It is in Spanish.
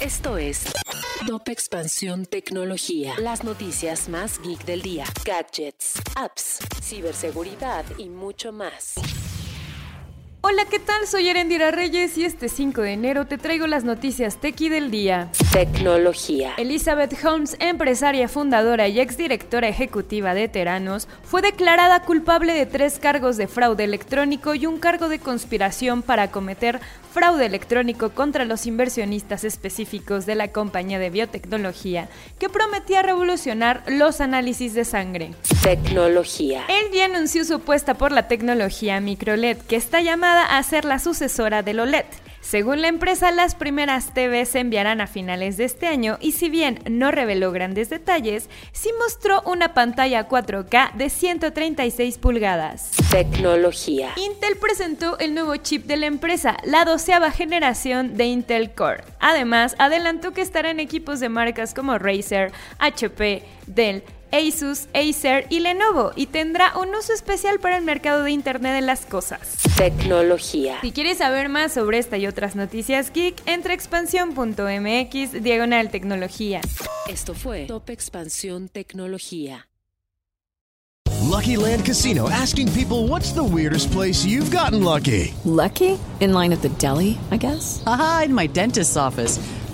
Esto es Top Expansión Tecnología. Las noticias más geek del día. Gadgets, apps, ciberseguridad y mucho más. Hola, ¿qué tal? Soy Erendira Reyes y este 5 de enero te traigo las noticias tequi del día. Tecnología. Elizabeth Holmes, empresaria fundadora y exdirectora ejecutiva de Teranos, fue declarada culpable de tres cargos de fraude electrónico y un cargo de conspiración para cometer fraude electrónico contra los inversionistas específicos de la compañía de biotecnología que prometía revolucionar los análisis de sangre. Tecnología. LG anunció su apuesta por la tecnología microLED que está llamada a ser la sucesora del OLED. Según la empresa, las primeras TV se enviarán a finales de este año y si bien no reveló grandes detalles, sí mostró una pantalla 4K de 136 pulgadas. Tecnología. Intel presentó el nuevo chip de la empresa, la doceava generación de Intel Core. Además, adelantó que estará en equipos de marcas como Razer, HP, Dell, Asus, Acer y Lenovo y tendrá un uso especial para el mercado de Internet de las cosas. Tecnología. Si quieres saber más sobre esta y otras noticias geek, entra a expansión.mx diagonal tecnología. Esto fue Top Expansión Tecnología. Lucky Land Casino asking people what's the weirdest place you've gotten lucky? Lucky? In line at the deli, I guess? Aha, in my dentist's office.